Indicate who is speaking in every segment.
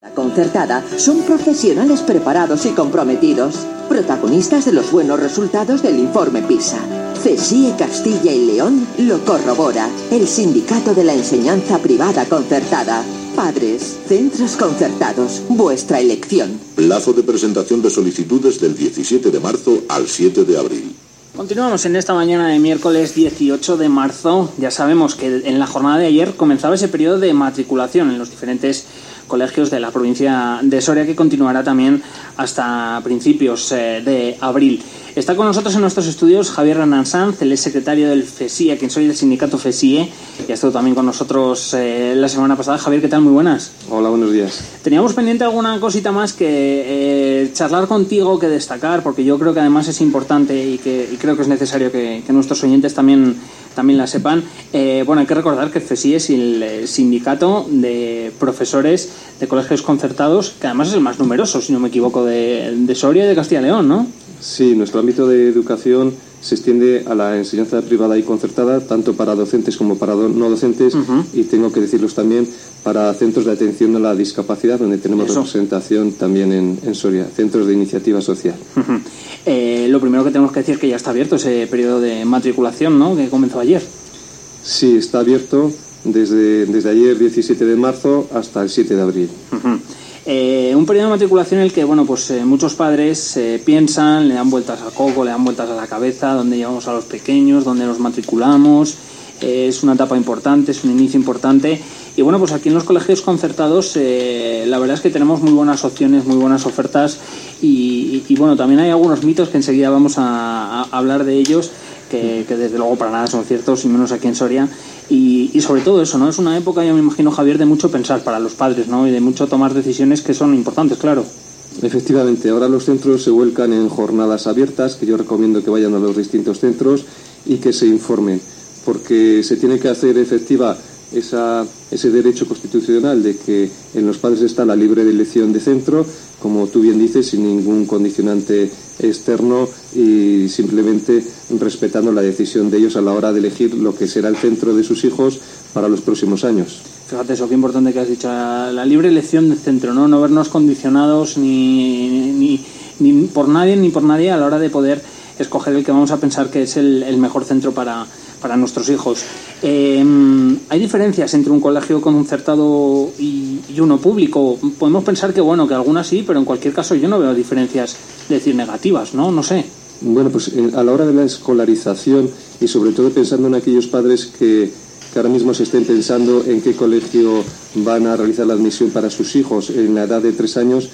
Speaker 1: La concertada son profesionales preparados y comprometidos, protagonistas de los buenos resultados del informe PISA. CESIE Castilla y León lo corrobora, el sindicato de la enseñanza privada concertada. Padres, centros concertados, vuestra elección.
Speaker 2: Plazo de presentación de solicitudes del 17 de marzo al 7 de abril.
Speaker 3: Continuamos en esta mañana de miércoles 18 de marzo. Ya sabemos que en la jornada de ayer comenzaba ese periodo de matriculación en los diferentes colegios de la provincia de Soria que continuará también hasta principios eh, de abril. Está con nosotros en nuestros estudios Javier Hernán Sanz, el secretario del FESIE, quien soy del sindicato FESIE, y ha estado también con nosotros eh, la semana pasada. Javier, ¿qué tal? Muy buenas.
Speaker 4: Hola, buenos días.
Speaker 3: Teníamos pendiente alguna cosita más que eh, charlar contigo, que destacar, porque yo creo que además es importante y que creo que es necesario que, que nuestros oyentes también también la sepan. Eh, bueno, hay que recordar que FESI es el eh, sindicato de profesores de colegios concertados, que además es el más numeroso, si no me equivoco, de, Soria y de Castilla y León, ¿no?
Speaker 4: Sí, nuestro ámbito de educación se extiende a la enseñanza privada y concertada, tanto para docentes como para no docentes, y tengo que decirlos también para centros de atención a la discapacidad, donde tenemos representación también en, Soria, centros de iniciativa social.
Speaker 3: Eh, lo primero que tenemos que decir es que ya está abierto ese periodo de matriculación, ¿no? Que comenzó ayer.
Speaker 4: Sí, está abierto desde, desde ayer 17 de marzo hasta el 7 de abril.
Speaker 3: Eh, un periodo de matriculación en el que bueno, pues, eh, muchos padres piensan, le dan vueltas a coco, le dan vueltas a la cabeza, dónde llevamos a los pequeños, dónde nos matriculamos. es una etapa importante, es un inicio importante. Y bueno, pues aquí en los colegios concertados la verdad es que tenemos muy buenas opciones, muy buenas ofertas y, bueno, también hay algunos mitos que enseguida vamos a, hablar de ellos, que, desde luego para nada son ciertos, y menos aquí en Soria. Y, sobre todo eso, ¿no? Es una época, yo me imagino, Javier, de mucho pensar para los padres, ¿no? Y de mucho tomar decisiones que son importantes, claro.
Speaker 4: Efectivamente, ahora los centros se vuelcan en jornadas abiertas, que yo recomiendo que vayan a los distintos centros y que se informen, porque se tiene que hacer efectiva esa, ese derecho constitucional de que en los padres está la libre elección de centro, como tú bien dices, sin ningún condicionante externo y simplemente respetando la decisión de ellos a la hora de elegir lo que será el centro de sus hijos para los próximos años.
Speaker 3: Fíjate eso, qué importante que has dicho, la libre elección de centro, no, no vernos condicionados ni, ni, ni por nadie ni por nadie a la hora de poder escoger el que vamos a pensar que es el mejor centro para, para nuestros hijos. Em, hay diferencias entre un colegio concertado y, y, uno público. Podemos pensar que bueno, que algunas sí, pero en cualquier caso yo no veo diferencias, decir, negativas, ¿no? No sé.
Speaker 4: Bueno, pues eh, a la hora de la escolarización y sobre todo pensando en aquellos padres que, que ahora mismo se estén pensando en qué colegio van a realizar la admisión para sus hijos en la edad de tres años,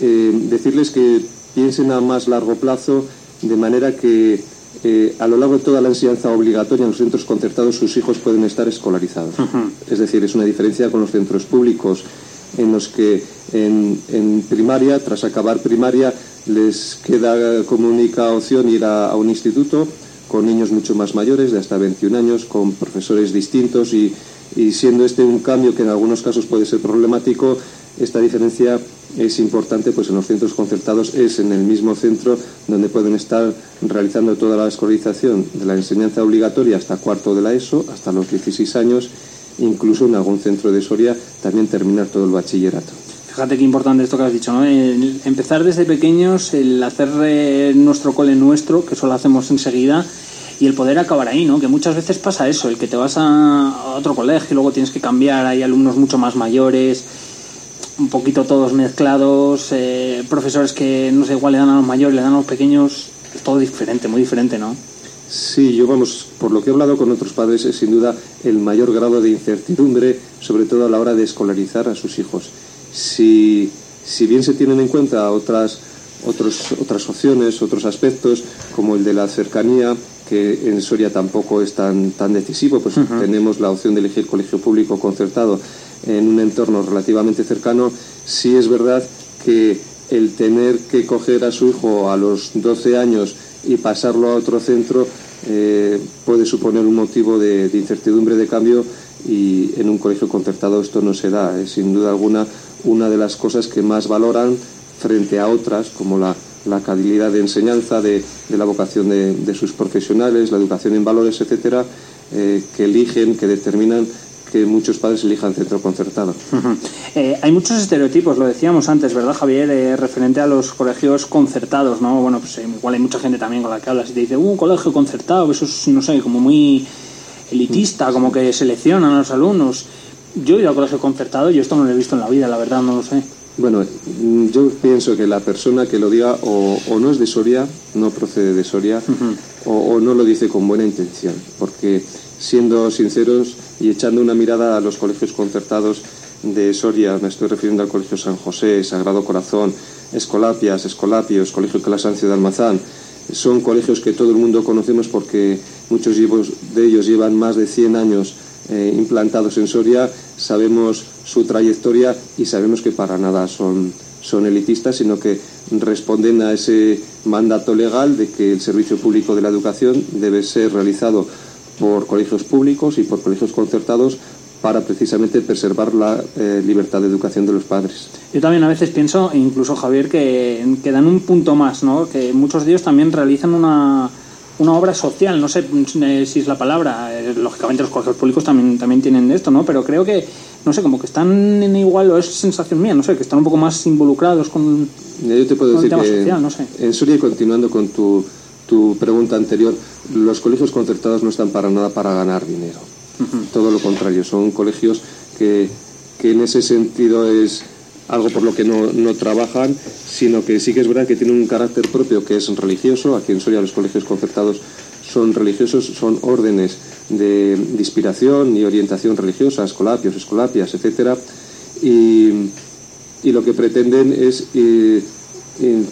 Speaker 4: eh, decirles que piensen a más largo plazo de manera que eh, a lo largo de toda la enseñanza obligatoria en los centros concertados sus hijos pueden estar escolarizados. Es decir, es una diferencia con los centros públicos en los que en, primaria, tras acabar primaria, les queda como única opción ir a, un instituto con niños mucho más mayores, de hasta 21 años, con profesores distintos y, y siendo este un cambio que en algunos casos puede ser problemático, esta diferencia es importante, pues en los centros concertados es en el mismo centro donde pueden estar realizando toda la escolarización de la enseñanza obligatoria hasta cuarto de la ESO, hasta los 16 años, incluso en algún centro de Soria también terminar todo el bachillerato.
Speaker 3: Fíjate qué importante esto que has dicho, ¿no? empezar desde pequeños, el hacer eh, nuestro cole nuestro, que eso lo hacemos enseguida, y el poder acabar ahí, ¿no? Que muchas veces pasa eso, el que te vas a otro colegio y luego tienes que cambiar, hay alumnos mucho más mayores, un poquito todos mezclados, eh, profesores que no sé, igual le dan a los mayores, le dan a los pequeños, es todo diferente, muy diferente, ¿no?
Speaker 4: Sí, yo vamos, por lo que he hablado con otros padres, es sin duda el mayor grado de incertidumbre, sobre todo a la hora de escolarizar a sus hijos. Si, si bien se tienen en cuenta otras, otros, otras opciones, otros aspectos, como el de la cercanía, que en Soria tampoco es tan, tan decisivo, pues tenemos la opción de elegir colegio público concertado en un entorno relativamente cercano, sí es verdad que el tener que coger a su hijo a los 12 años y pasarlo a otro centro eh, puede suponer un motivo de, incertidumbre de cambio y en un colegio concertado esto no se da. Es sin duda alguna una de las cosas que más valoran frente a otras, como la, la calidad de enseñanza, de, la vocación de, sus profesionales, la educación en valores, etcétera, eh, que eligen, que determinan que muchos padres elijan centro concertado.
Speaker 3: Eh, hay muchos estereotipos, lo decíamos antes, ¿verdad, Javier? Eh, referente a los colegios concertados, ¿no? Bueno, pues igual hay mucha gente también con la que hablas y te dice, uh, un colegio concertado, eso es, no sé, como muy elitista, como que seleccionan a los alumnos. Yo he ido a colegio concertado y esto no lo he visto en la vida, la verdad, no lo sé.
Speaker 4: Bueno, mm, yo pienso que la persona que lo diga o, no es de Soria, no procede de Soria, o, no lo dice con buena intención, porque siendo sinceros y echando una mirada a los colegios concertados de Soria, me estoy refiriendo al Colegio San José, Sagrado Corazón, Escolapias, Escolapios, Colegio Calasancio de Almazán, son colegios que todo el mundo conocemos porque muchos de ellos llevan más de 100 años eh, implantados en Soria, sabemos su trayectoria y sabemos que para nada son, son elitistas, sino que responden a ese mandato legal de que el servicio público de la educación debe ser realizado por colegios públicos y por colegios concertados para precisamente preservar la eh, libertad de educación de los padres.
Speaker 3: Yo también a veces pienso, incluso Javier, que, que dan un punto más, ¿no? que muchos de ellos también realizan una, una obra social, no sé si es la palabra, eh, lógicamente los colegios públicos también, también tienen esto, ¿no? pero creo que, no sé, como que están en igual, o es sensación mía, no sé, que están un poco más involucrados con,
Speaker 4: Yo te puedo decir que social, no sé. En Soria, continuando con tu, tu pregunta anterior, los colegios concertados no están para nada para ganar dinero. Todo lo contrario, son colegios que, que en ese sentido es algo por lo que no, no, trabajan, sino que sí que es verdad que tienen un carácter propio que es religioso. Aquí en Soria los colegios concertados son religiosos, son órdenes de, inspiración y orientación religiosa, escolapios, escolapias, etc. Y, y lo que pretenden es eh, eh,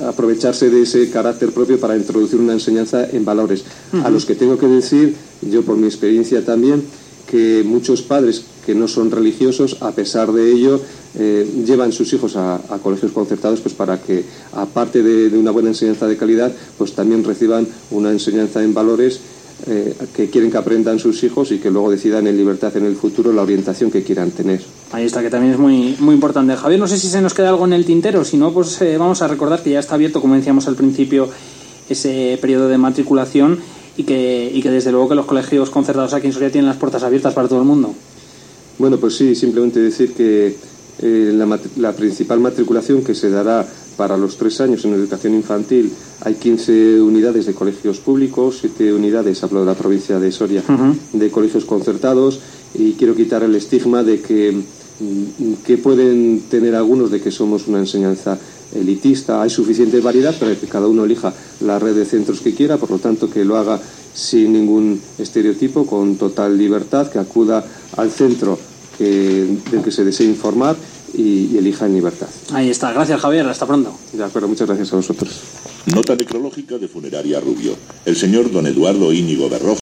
Speaker 4: aprovecharse de ese carácter propio para introducir una enseñanza en valores, a los que tengo que decir, yo por mi experiencia también, que muchos padres que no son religiosos, a pesar de ello, eh, llevan sus hijos a, colegios concertados pues para que, aparte de, una buena enseñanza de calidad, pues también reciban una enseñanza en valores eh, que quieren que aprendan sus hijos y que luego decidan en libertad en el futuro la orientación que quieran tener.
Speaker 3: Ahí está, que también es muy, muy importante. Javier, no sé si se nos queda algo en el tintero, si no, pues eh, vamos a recordar que ya está abierto, como decíamos al principio, ese periodo de matriculación y que, y que desde luego que los colegios concertados aquí en Soria tienen las puertas abiertas para todo el mundo.
Speaker 4: Bueno, pues sí, simplemente decir que eh, la, principal matriculación que se dará para los tres años en educación infantil hay 15 unidades de colegios públicos, 7 unidades, hablo de la provincia de Soria, de colegios concertados y quiero quitar el estigma de que, mm, que pueden tener algunos de que somos una enseñanza elitista. Hay suficiente variedad para que cada uno elija la red de centros que quiera, por lo tanto que lo haga sin ningún estereotipo, con total libertad, que acuda al centro que, del que se desee informar y, elija en libertad.
Speaker 3: Ahí está. Gracias, Javier. Hasta pronto.
Speaker 4: De acuerdo. Muchas gracias a vosotros.
Speaker 2: Nota necrológica de Funeraria Rubio. El señor don Eduardo Íñigo Berroja